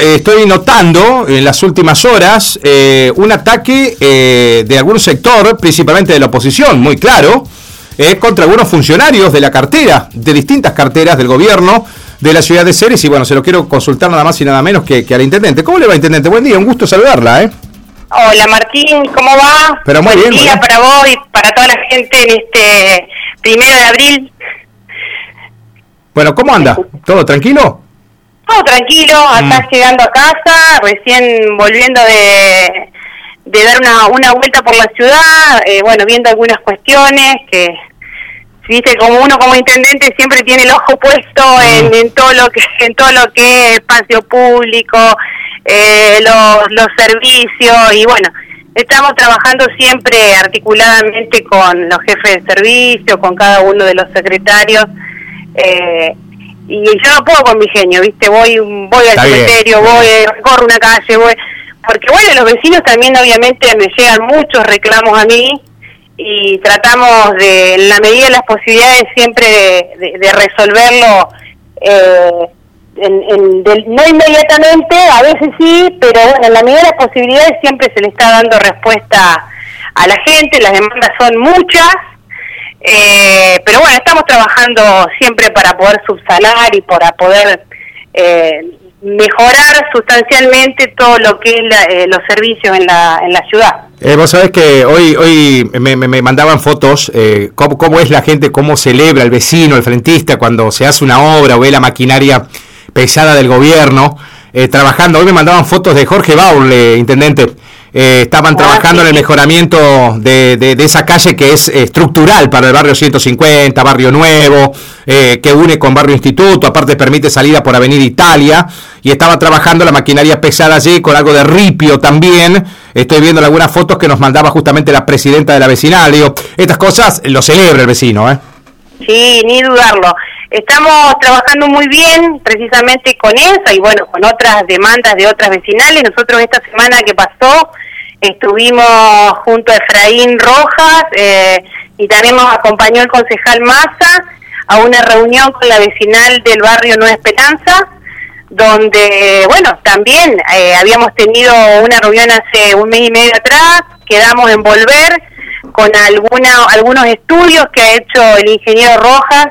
eh, estoy notando en las últimas horas eh, un ataque eh, de algún sector, principalmente de la oposición, muy claro, contra algunos funcionarios de la cartera, de distintas carteras del gobierno de la ciudad de Ceres. Y bueno, se lo quiero consultar nada más y nada menos que, que al intendente. ¿Cómo le va, intendente? Buen día, un gusto saludarla, ¿eh? Hola Martín, ¿cómo va? Pero muy Buen bien. día para vos y para toda la gente en este primero de abril. Bueno, ¿cómo anda? ¿Todo tranquilo? Todo tranquilo, acá Mm. llegando a casa, recién volviendo de, de dar una, una vuelta por la ciudad, eh, bueno, viendo algunas cuestiones que, viste, como uno como intendente siempre tiene el ojo puesto en, en todo lo que en todo lo que es espacio público, eh, los, los servicios y bueno, estamos trabajando siempre articuladamente con los jefes de servicio, con cada uno de los secretarios. Eh, y yo no puedo con mi genio, ¿viste? Voy voy al Está bien. cementerio, voy, recorro una calle, voy... Porque bueno, los vecinos también obviamente me llegan muchos reclamos a mí y tratamos de, en la medida de las posibilidades siempre de, de- de resolverlo, eh, en- en- del- no inmediatamente, a veces sí, pero bueno, en la medida de las posibilidades siempre se le está dando respuesta a la gente, las demandas son muchas, eh, pero bueno, estamos trabajando siempre para poder subsanar y para poder eh, mejorar sustancialmente todo lo que es la- eh, los servicios en la, en la ciudad. Eh, vos sabés que hoy hoy me, me- me mandaban fotos, eh, cómo, cómo es la gente, cómo celebra el vecino, el frentista, cuando se hace una obra o ve la maquinaria pesada del gobierno eh, trabajando. Hoy me mandaban fotos de Jorge Baule, intendente. Eh, estaban Ah, trabajando sí, en el mejoramiento de, de- de esa calle que es estructural para el barrio 150, barrio nuevo, eh, que une con barrio Instituto, aparte permite salida por Avenida Italia, y estaba trabajando la maquinaria pesada allí con algo de ripio también. Estoy viendo algunas fotos que nos mandaba justamente la presidenta de la vecinal. Digo, estas cosas lo celebra el vecino, ¿eh? Sí, ni dudarlo. Estamos trabajando muy bien precisamente con esa y bueno, con otras demandas de otras vecinales. Nosotros esta semana que pasó estuvimos junto a Efraín Rojas eh, y también nos acompañó el concejal Massa a una reunión con la vecinal del barrio Nueva Esperanza, donde, bueno, también eh, habíamos tenido una reunión hace un mes y medio atrás, quedamos en volver con alguna, algunos estudios que ha hecho el ingeniero Rojas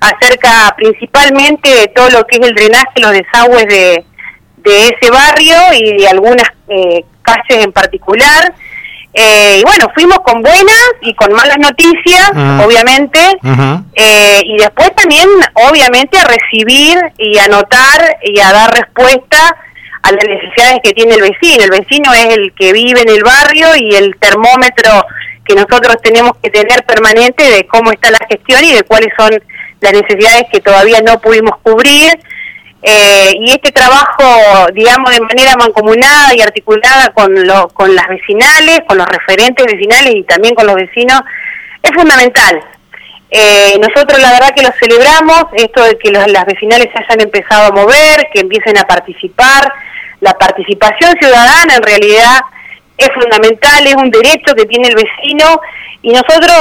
acerca principalmente de todo lo que es el drenaje, los desagües de, de ese barrio y de algunas eh, calles en particular. Eh, y bueno, fuimos con buenas y con malas noticias, Mm. obviamente, eh, y después también, obviamente, a recibir y a notar y a dar respuesta a las necesidades que tiene el vecino. El vecino es el que vive en el barrio y el termómetro que nosotros tenemos que tener permanente de cómo está la gestión y de cuáles son las necesidades que todavía no pudimos cubrir. Eh, y este trabajo, digamos, de manera mancomunada y articulada con, lo, con las vecinales, con los referentes vecinales y también con los vecinos, es fundamental. Eh, nosotros la verdad que lo celebramos, esto de que las vecinales se hayan empezado a mover, que empiecen a participar. La participación ciudadana en realidad es fundamental, es un derecho que tiene el vecino y nosotros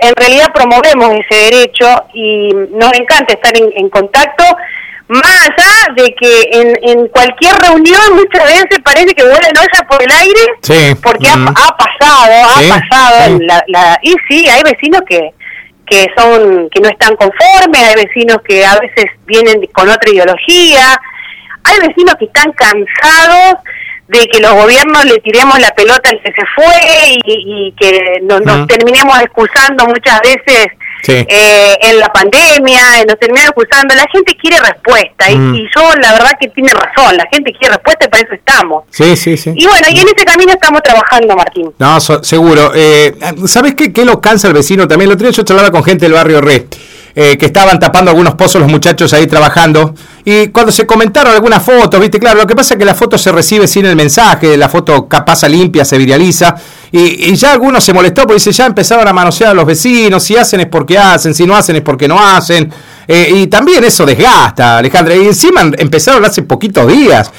en realidad promovemos ese derecho y nos encanta estar en contacto, más allá de que en, en cualquier reunión muchas veces parece que vuelan ollas por el aire, Sí. porque ha- Mm. ha, pasado, Sí, ha pasado, sí. la- la- y sí, hay vecinos que que son que no están conformes, hay vecinos que a veces vienen con otra ideología, hay vecinos que están cansados de que los gobiernos le tiremos la pelota al que se fue y, y que nos, nos terminemos excusando muchas veces Sí. eh, en la pandemia, eh, nos terminamos excusando. La gente quiere respuesta y- Mm. y, yo la verdad que tiene razón, la gente quiere respuesta y para eso estamos. Sí, sí, sí. Y bueno, y en ese camino estamos trabajando, Martín. No, so- seguro. Eh, ¿Sabes qué, qué lo cansa el vecino también? El otro día yo charlaba con gente del barrio Re, eh, que estaban tapando algunos pozos los muchachos ahí trabajando. Y cuando se comentaron algunas fotos, viste, claro, lo que pasa es que la foto se recibe sin el mensaje, la foto ca- pasa limpia, se viraliza. Y, y ya algunos se molestó porque dice, ya empezaron a manosear a los vecinos, si hacen es porque hacen, si no hacen es porque no hacen. Eh, y también eso desgasta, Alejandra. Y encima empezaron hace poquitos días.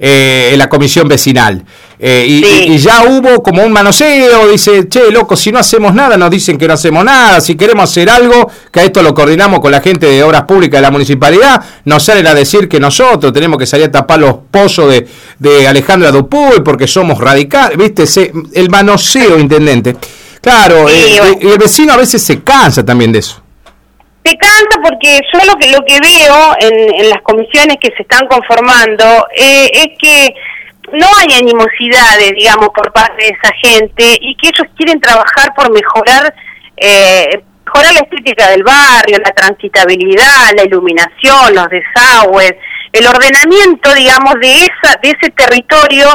En la comisión vecinal. y, ya hubo como un manoseo, dice, che, loco, si no hacemos nada, nos dicen que no hacemos nada, si queremos hacer algo, que a esto lo coordinamos con la gente de Obras Públicas de la Municipalidad, nos salen a decir que nosotros tenemos que salir a tapar los pozos de, de Alejandra Dupuy porque somos radicales, viste, el manoseo, intendente. Claro, y el vecino a veces se cansa también de eso. Se cansa porque yo lo que lo que veo en, las comisiones que se están conformando eh, es que no hay animosidades, digamos, por parte de esa gente y que ellos quieren trabajar por mejorar eh, mejorar la estética del barrio, la transitabilidad, la iluminación, los desagües, el ordenamiento, digamos, de esa de ese territorio.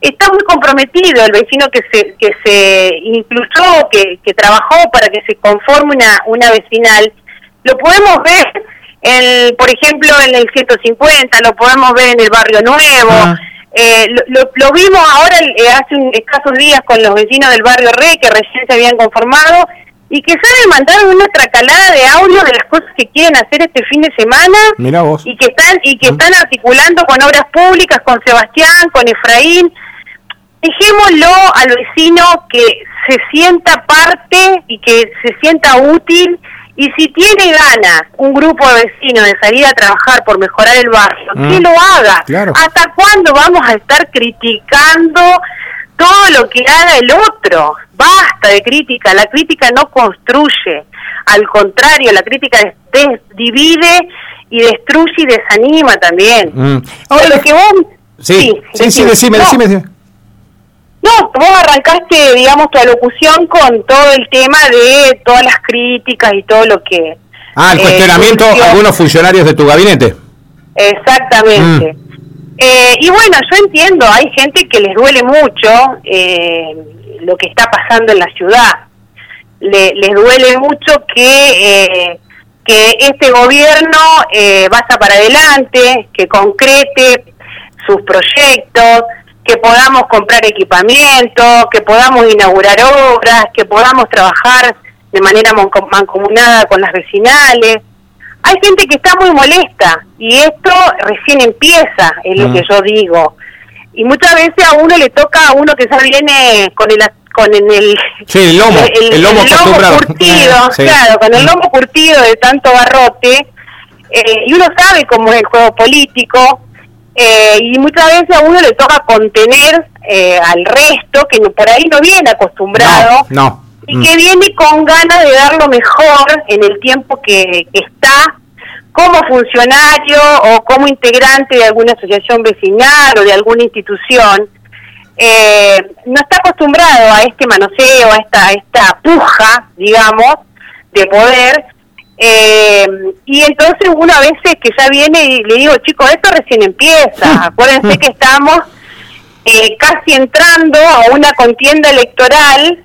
Está muy comprometido el vecino que se que se incluyó, que, que trabajó para que se conforme una una vecinal lo podemos ver, en, por ejemplo, en el 150, lo podemos ver en el Barrio Nuevo. Ah. Eh, lo, vimos ahora eh, hace un, escasos días con los vecinos del barrio Re que recién se habían conformado y que saben mandar una tracalada de audio de las cosas que quieren hacer este fin de semana y que están y que ah. están articulando con obras públicas con Sebastián con Efraín dejémoslo al vecino que se sienta parte y que se sienta útil y si tiene ganas un grupo de vecinos de salir a trabajar por mejorar el barrio, que mm. lo haga. ¿Hasta cuándo vamos a estar criticando todo lo que haga el otro? Basta de crítica, la crítica no construye. Al contrario, la crítica divide y destruye y desanima también. Mm. Ahora, que vos... Sí, sí, sí, decime, decime. No, vos arrancaste, digamos, tu alocución con todo el tema de todas las críticas y todo lo que... Ah, el cuestionamiento a algunos funcionarios de tu gabinete. Exactamente. Mm. Eh, y bueno, yo entiendo, hay gente que les duele mucho eh, lo que está pasando en la ciudad. les duele mucho que, eh, que este gobierno vaya para adelante, que concrete sus proyectos, que podamos comprar equipamiento, que podamos inaugurar obras, que podamos trabajar de manera mancomunada con las vecinales. Hay gente que está muy molesta y esto recién empieza, es lo que yo digo. Y muchas veces a uno le toca a uno que ya viene con el con el, el lomo, el, lomo, curtido, claro, con el lomo curtido de tanto barrote, eh, y uno sabe cómo es el juego político, eh, y muchas veces a uno le toca contener eh, al resto que por ahí no viene acostumbrado y que mm. viene con ganas de dar lo mejor en el tiempo que, está como funcionario o como integrante de alguna asociación vecinal o de alguna institución. Eh, no está acostumbrado a este manoseo, a esta, a esta puja, digamos, de poder, eh, y entonces uno a veces que ya viene y le digo, chicos, esto recién empieza. Acuérdense que estamos eh, casi entrando a una contienda electoral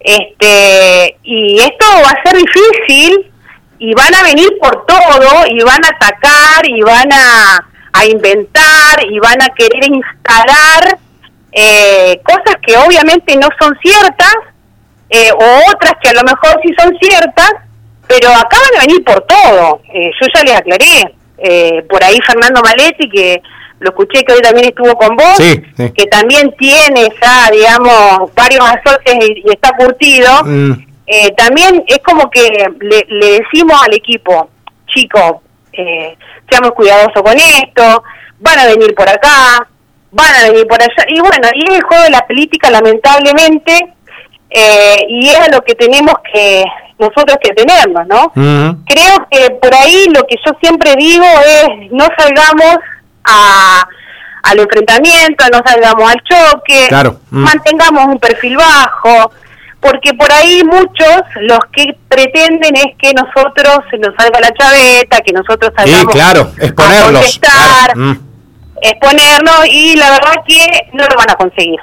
este y esto va a ser difícil y van a venir por todo y van a atacar y van a, a inventar y van a querer instalar eh, cosas que obviamente no son ciertas eh, o otras que a lo mejor sí son ciertas pero acaban de venir por todo. Eh, yo ya les aclaré. Eh, por ahí Fernando Maletti, que lo escuché que hoy también estuvo con vos, que también tiene ya, digamos, varios azotes y, está curtido. Mm. Eh, también es como que le, decimos al equipo, chicos, seamos cuidadosos con esto, van a venir por acá, van a venir por allá. Y bueno, y es el juego de la política, lamentablemente, y es a lo que tenemos que nosotros que tenernos, ¿no? Creo que por ahí lo que yo siempre digo es no salgamos a, al enfrentamiento, no salgamos al choque, mantengamos un perfil bajo, porque por ahí muchos los que pretenden es que nosotros se nos salga la chaveta, que nosotros salgamos claro, exponerlos, a contestar, exponernos y la verdad que no lo van a conseguir.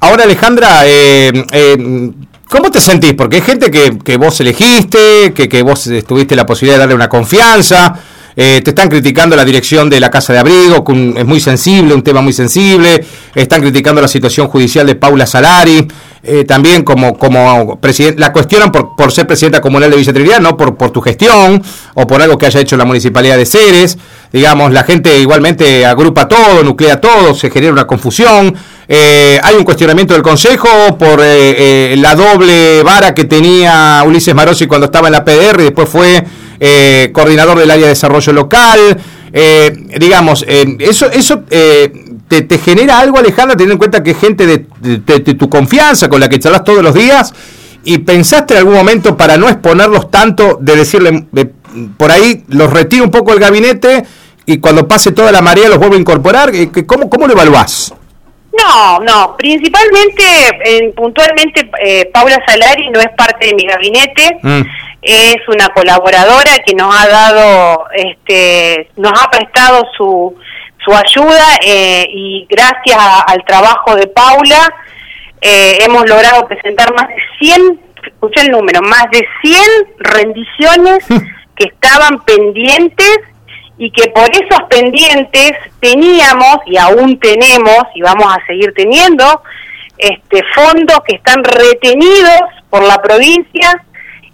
Ahora Alejandra, eh, eh, ¿Cómo te sentís? Porque hay gente que, que vos elegiste, que, que vos tuviste la posibilidad de darle una confianza. Eh, te están criticando la dirección de la Casa de Abrigo, que es muy sensible, un tema muy sensible. Están criticando la situación judicial de Paula Salari. Eh, también como, como presidente, la cuestionan por, por ser presidenta comunal de Villa no por, por tu gestión o por algo que haya hecho la municipalidad de Ceres. Digamos, la gente igualmente agrupa todo, nuclea todo, se genera una confusión. Eh, hay un cuestionamiento del Consejo por eh, la doble vara que tenía Ulises Marosi cuando estaba en la PDR y después fue coordinador del área de desarrollo local. digamos, eso, eso te, genera algo, Alejandra, teniendo en cuenta que es gente de, tu confianza, con la que charlas todos los días, y pensaste en algún momento para no exponerlos tanto, de decirle, por ahí los retiro un poco del gabinete y cuando pase toda la marea los vuelvo a incorporar, eh, ¿cómo, cómo lo evaluás? No, no, principalmente, puntualmente, eh, Paula Salari no es parte de mi gabinete, mm. es una colaboradora que nos ha dado, este, nos ha prestado su su ayuda eh, y gracias al trabajo de Paula eh, hemos logrado presentar más de 100, escuché el número, más de 100 rendiciones que estaban pendientes y que por esos pendientes teníamos y aún tenemos y vamos a seguir teniendo este fondos que están retenidos por la provincia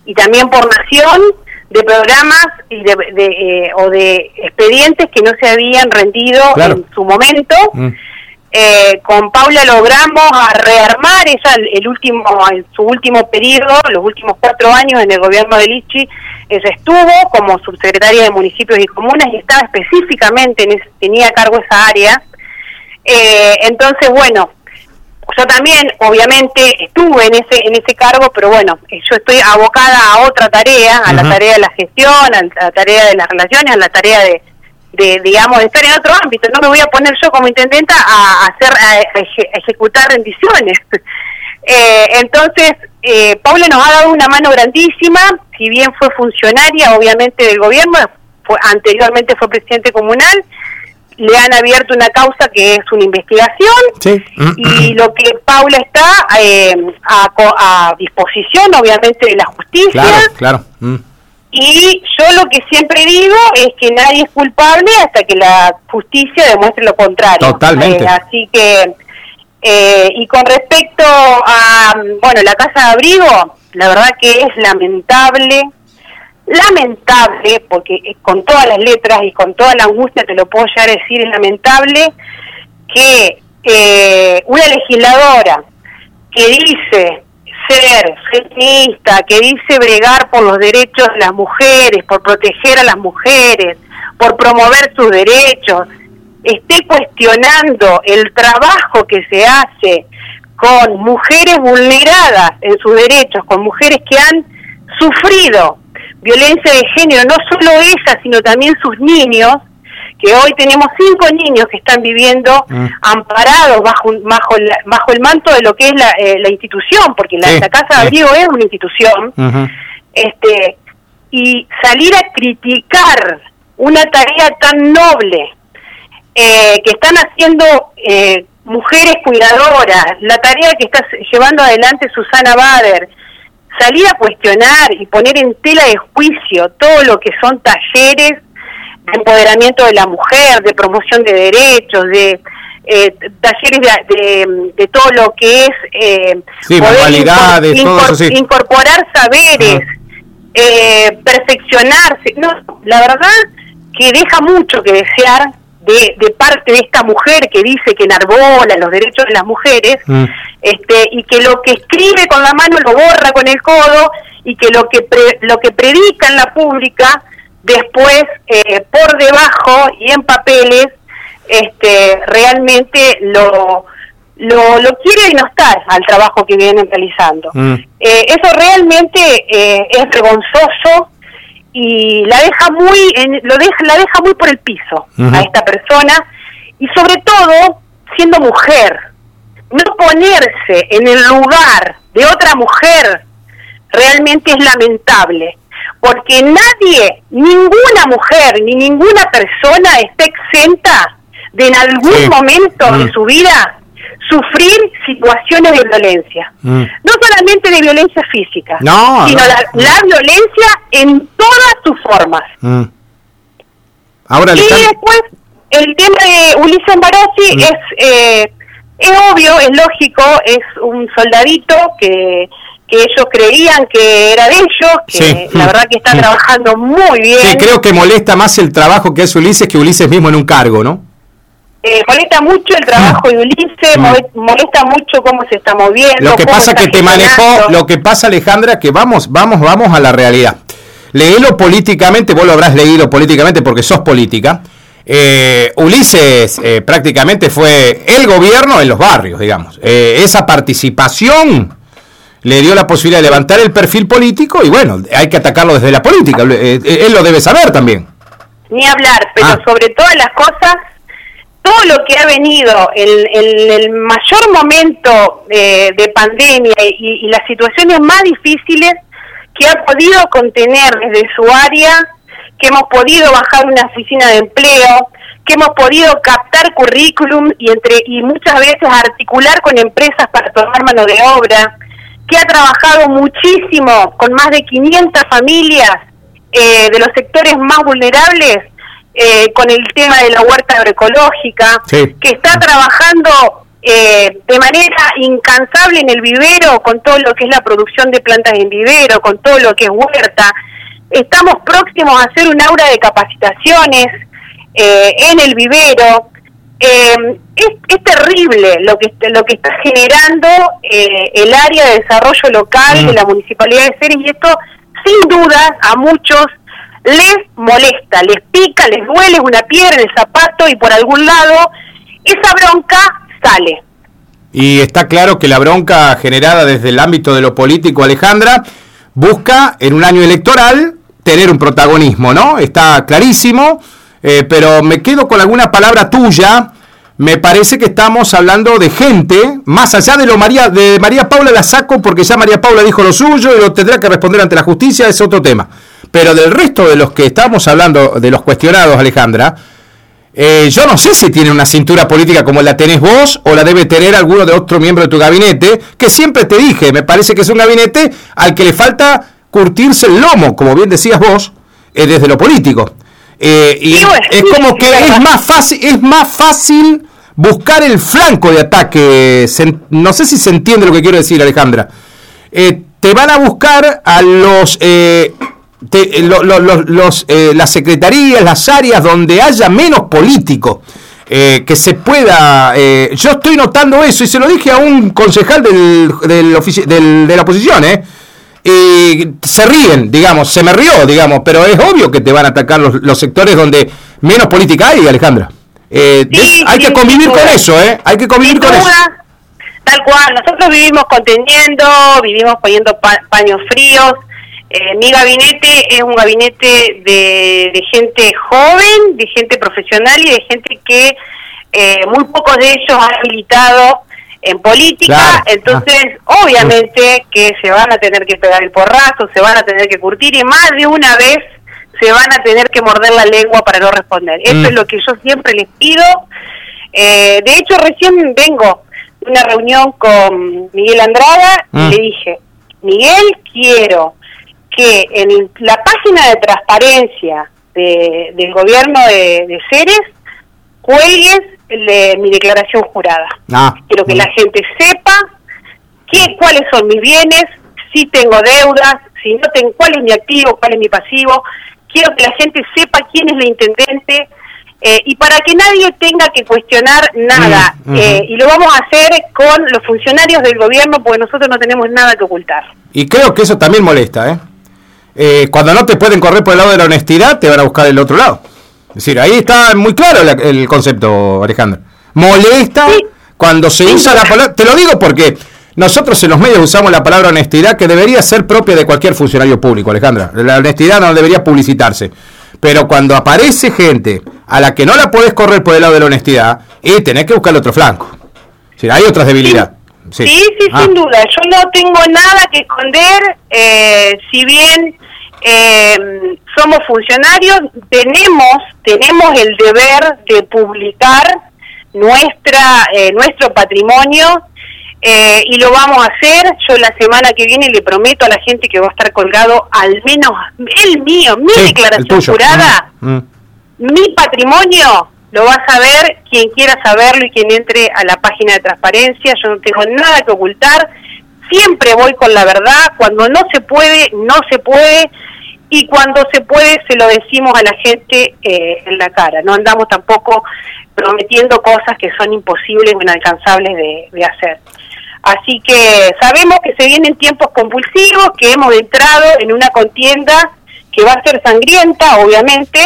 y también por nación de programas y de, eh, o de expedientes que no se habían rendido en su momento. Mm. Eh, con Paula logramos a rearmar ella el, último en su último periodo, los últimos cuatro años en el gobierno de Lichi, ella estuvo como subsecretaria de municipios y comunas y estaba específicamente en tenía a cargo esa área. Eh, entonces, bueno, yo también obviamente estuve en ese en ese cargo pero bueno yo estoy abocada a otra tarea a la tarea de la gestión a la tarea de las relaciones a la tarea de, de digamos de estar en otro ámbito no me voy a poner yo como intendenta a, hacer a, ejecutar rendiciones eh, entonces eh, Paula nos ha dado una mano grandísima si bien fue funcionaria obviamente del gobierno fue anteriormente fue presidente comunal le han abierto una causa que es una investigación y lo que Paula está eh, a, disposición obviamente de la justicia. Claro, mm. Y yo lo que siempre digo es que nadie es culpable hasta que la justicia demuestre lo contrario. Totalmente. Eh, así que, eh, y con respecto a, bueno, la casa de abrigo, la verdad que es lamentable lamentable, porque con todas las letras y con toda la angustia te lo puedo llegar a decir, es lamentable que eh, una legisladora que dice ser feminista, que dice bregar por los derechos de las mujeres, por proteger a las mujeres, por promover sus derechos, esté cuestionando el trabajo que se hace con mujeres vulneradas en sus derechos, con mujeres que han sufrido violencia de género, no solo ella, sino también sus niños, que hoy tenemos cinco niños que están viviendo mm. amparados bajo, bajo, bajo el manto de lo que es la, eh, la institución, porque la, Casa de Abrigo es una institución, este y salir a criticar una tarea tan noble eh, que están haciendo eh, mujeres cuidadoras, la tarea que está llevando adelante Susana Bader, salir a cuestionar y poner en tela de juicio todo lo que son talleres de empoderamiento de la mujer, de promoción de derechos, de eh, talleres de, de, todo lo que es eh, poder incorporar saberes, eh, perfeccionarse. No, la verdad que deja mucho que desear de, de, parte de esta mujer que dice que enarbola los derechos de las mujeres, mm. este, y que lo que escribe con la mano lo borra con el codo, y que lo que, lo que predica en la pública, después eh, por debajo y en papeles, este, realmente lo, lo, lo quiere denostar al trabajo que vienen realizando. Mm. Eh, eso realmente eh, es vergonzoso, y la deja muy en, lo deja, la deja muy por el piso a esta persona y sobre todo siendo mujer no ponerse en el lugar de otra mujer realmente es lamentable porque nadie ninguna mujer ni ninguna persona está exenta de en algún momento de su vida sufrir situaciones de violencia. Mm. No solamente de violencia física, sino La, violencia en todas sus formas. Mm. Ahora y después, el tema de Ulises Barossi mm. es, eh, es obvio, es lógico, es un soldadito que que ellos creían que era de ellos, que la verdad que está trabajando muy bien. Sí, creo que molesta más el trabajo que hace Ulises que Ulises mismo en un cargo, ¿no? Eh, molesta mucho el trabajo de Ulises, mm. molesta mucho cómo se está moviendo. Lo que pasa que te manejó, lo que pasa Alejandra, que vamos, vamos, vamos a la realidad. Leílo políticamente, vos lo habrás leído políticamente porque sos política. Eh, Ulises eh, prácticamente fue el gobierno en los barrios, digamos. esa participación le dio la posibilidad de levantar el perfil político y bueno, hay que atacarlo desde la política. él lo debe saber también. Ni hablar, pero ah. sobre todas las cosas todo lo que ha venido en, el mayor momento eh, de pandemia y, las situaciones más difíciles que ha podido contener desde su área, que hemos podido bajar una oficina de empleo, que hemos podido captar currículum y entre y muchas veces articular con empresas para tomar mano de obra, que ha trabajado muchísimo con más de 500 familias eh, de los sectores más vulnerables eh, con el tema de la huerta agroecológica, que está trabajando eh, de manera incansable en el vivero con todo lo que es la producción de plantas en vivero, con todo lo que es huerta. Estamos próximos a hacer un aura de capacitaciones eh, en el vivero. Es, es, terrible lo que lo que está generando el área de desarrollo local de mm. la municipalidad de Ceres y esto sin duda a muchos les molesta, les pica, les duele una piedra en el zapato y por algún lado esa bronca sale. Y está claro que la bronca generada desde el ámbito de lo político, Alejandra, busca en un año electoral tener un protagonismo, ¿no? Está clarísimo, eh, pero me quedo con alguna palabra tuya. Me parece que estamos hablando de gente, más allá de lo María, de María Paula la saco porque ya María Paula dijo lo suyo y lo tendrá que responder ante la justicia, es otro tema. Pero del resto de los que estamos hablando, de los cuestionados, Alejandra, eh, yo no sé si tiene una cintura política como la tenés vos o la debe tener alguno de otro miembro de tu gabinete, que siempre te dije, me parece que es un gabinete al que le falta curtirse el lomo, como bien decías vos, eh, desde lo político. Eh, y es como que es más fácil, es más fácil buscar el flanco de ataque. no sé si se entiende lo que quiero decir, Alejandra. te van a buscar a los te, lo, los, eh, las secretarías, las áreas donde haya menos político. Eh, que se pueda. Eh, yo estoy notando eso y se lo dije a un concejal del, del, de la oposición, ¿eh? Y se ríen, digamos, se me rió, digamos, pero es obvio que te van a atacar los, los sectores donde menos política hay, Alejandra. hay que convivir con eso, ¿eh? Hay que convivir con eso. Tal cual, nosotros vivimos conteniendo, vivimos poniendo paños fríos, eh, mi gabinete es un gabinete de, gente joven, de gente profesional y de gente que eh, muy pocos de ellos han militado en política, entonces ah. obviamente que se van a tener que pegar el porrazo, se van a tener que curtir y más de una vez se van a tener que morder la lengua para no responder. Eso mm. es lo que yo siempre les pido. Eh, de hecho, recién vengo de una reunión con Miguel Andrada y mm. le dije, Miguel, quiero que en la página de transparencia del gobierno de, de Ceres cuelgues mi declaración jurada. Ah, Quiero que la gente sepa qué, cuáles son mis bienes, si tengo deudas, si no tengo, cuál es mi activo, cuál es mi pasivo. Quiero que la gente sepa quién es la intendente eh, y para que nadie tenga que cuestionar nada. Mm, eh, y lo vamos a hacer con los funcionarios del gobierno porque nosotros no tenemos nada que ocultar. Y creo que eso también molesta, ¿eh? Eh, cuando no te pueden correr por el lado de la honestidad, te van a buscar el otro lado. Es decir, ahí está muy claro el concepto, Alejandro. Molesta cuando se usa la palabra. Te lo digo porque nosotros en los medios usamos la palabra honestidad que debería ser propia de cualquier funcionario público, Alejandra. La honestidad no debería publicitarse. Pero cuando aparece gente a la que no la puedes correr por el lado de la honestidad, y tenés que buscar otro flanco. Es hay otras debilidades. Sí, sí, ah. sin duda. Yo no tengo nada que esconder, eh, si bien eh, somos funcionarios, tenemos, tenemos el deber de publicar nuestra, eh, nuestro patrimonio eh, y lo vamos a hacer. Yo la semana que viene le prometo a la gente que va a estar colgado al menos el mío, mi declaración jurada. Mm, mm. Mi patrimonio lo va a saber quien quiera saberlo y quien entre a la página de transparencia. Yo no tengo nada que ocultar. Siempre voy con la verdad. Cuando no se puede, no se puede. Y cuando se puede, se lo decimos a la gente eh, en la cara. No andamos tampoco prometiendo cosas que son imposibles o inalcanzables de, hacer. Así que sabemos que se vienen tiempos compulsivos, que hemos entrado en una contienda que va a ser sangrienta, obviamente,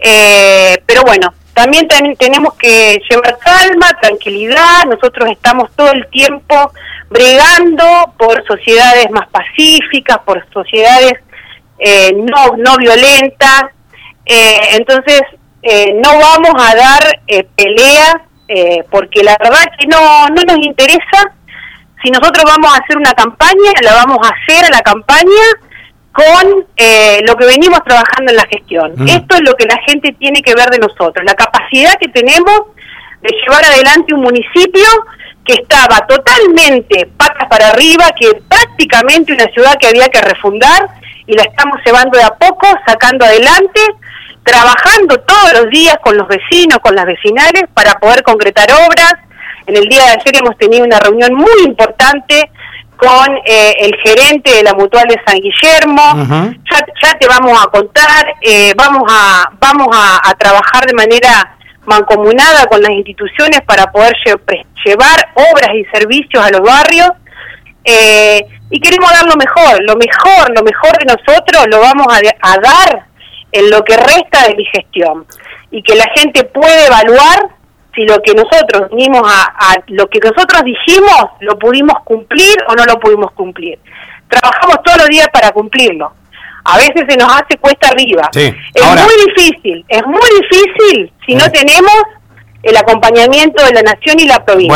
eh, pero bueno, también tenemos que llevar calma, tranquilidad, nosotros estamos todo el tiempo bregando por sociedades más pacíficas, por sociedades eh, no, no violentas, eh, entonces eh, no vamos a dar pelea porque la verdad que no, no nos interesa, si nosotros vamos a hacer una campaña, la vamos a hacer a la campaña con eh, lo que venimos trabajando en la gestión. Mm. Esto es lo que la gente tiene que ver de nosotros, la capacidad que tenemos de llevar adelante un municipio que estaba totalmente patas para arriba, que prácticamente una ciudad que había que refundar y la estamos llevando de a poco, sacando adelante, trabajando todos los días con los vecinos, con las vecinales para poder concretar obras. En el día de ayer hemos tenido una reunión muy importante con eh, el gerente de la Mutual de San Guillermo. ya, te vamos a contar, eh, vamos a vamos a, trabajar de manera mancomunada con las instituciones para poder llevar obras y servicios a los barrios. Eh, y queremos dar lo mejor, lo mejor, lo mejor de nosotros lo vamos a, a dar en lo que resta de mi gestión. Y que la gente puede evaluar si lo que nosotros vinimos a, lo que nosotros dijimos lo pudimos cumplir o no lo pudimos cumplir. Trabajamos todos los días para cumplirlo. A veces se nos hace cuesta arriba. es muy difícil, es muy difícil si no tenemos el acompañamiento de la nación y la provincia.